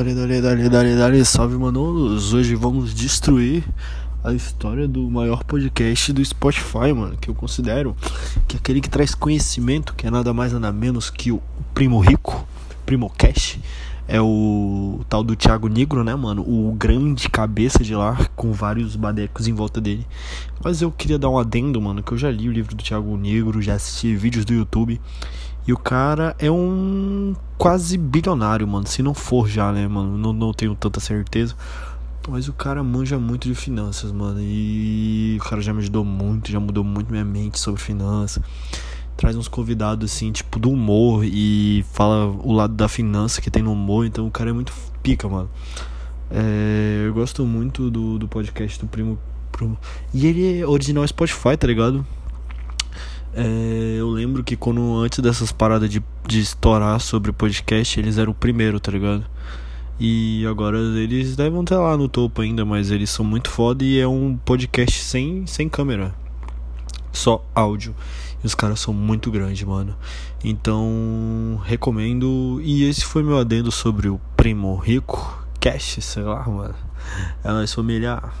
Dale, dale, dale, dale, dale, salve manolos! Hoje vamos destruir a história do maior podcast do Spotify, mano, que eu considero que é aquele que traz conhecimento, que é nada mais nada menos que o Primo Rico, Primo Cash, é o tal do Thiago Negro, né, mano? O grande cabeça de lá, com vários badecos em volta dele. Mas eu queria dar um adendo, mano, que eu já li o livro do Thiago Negro, já assisti vídeos do YouTube. E o cara é um quase bilionário, mano. Se não for já, né, mano? Não, não tenho tanta certeza. Mas o cara manja muito de finanças, mano. E o cara já me ajudou muito, já mudou muito minha mente sobre finanças. Traz uns convidados, assim, tipo, do humor e fala o lado da finança que tem no humor. Então o cara é muito pica, mano. É, eu gosto muito do, do podcast do Primo, Primo. E ele é original Spotify, tá ligado? É, eu lembro que quando antes dessas paradas de, de estourar sobre podcast, eles eram o primeiro, tá ligado? E agora eles devem estar lá no topo ainda, mas eles são muito foda e é um podcast sem, sem câmera. Só áudio. E os caras são muito grandes, mano. Então, recomendo. E esse foi meu adendo sobre o Primo Rico. Cash, sei lá, mano. É nóis, familiar.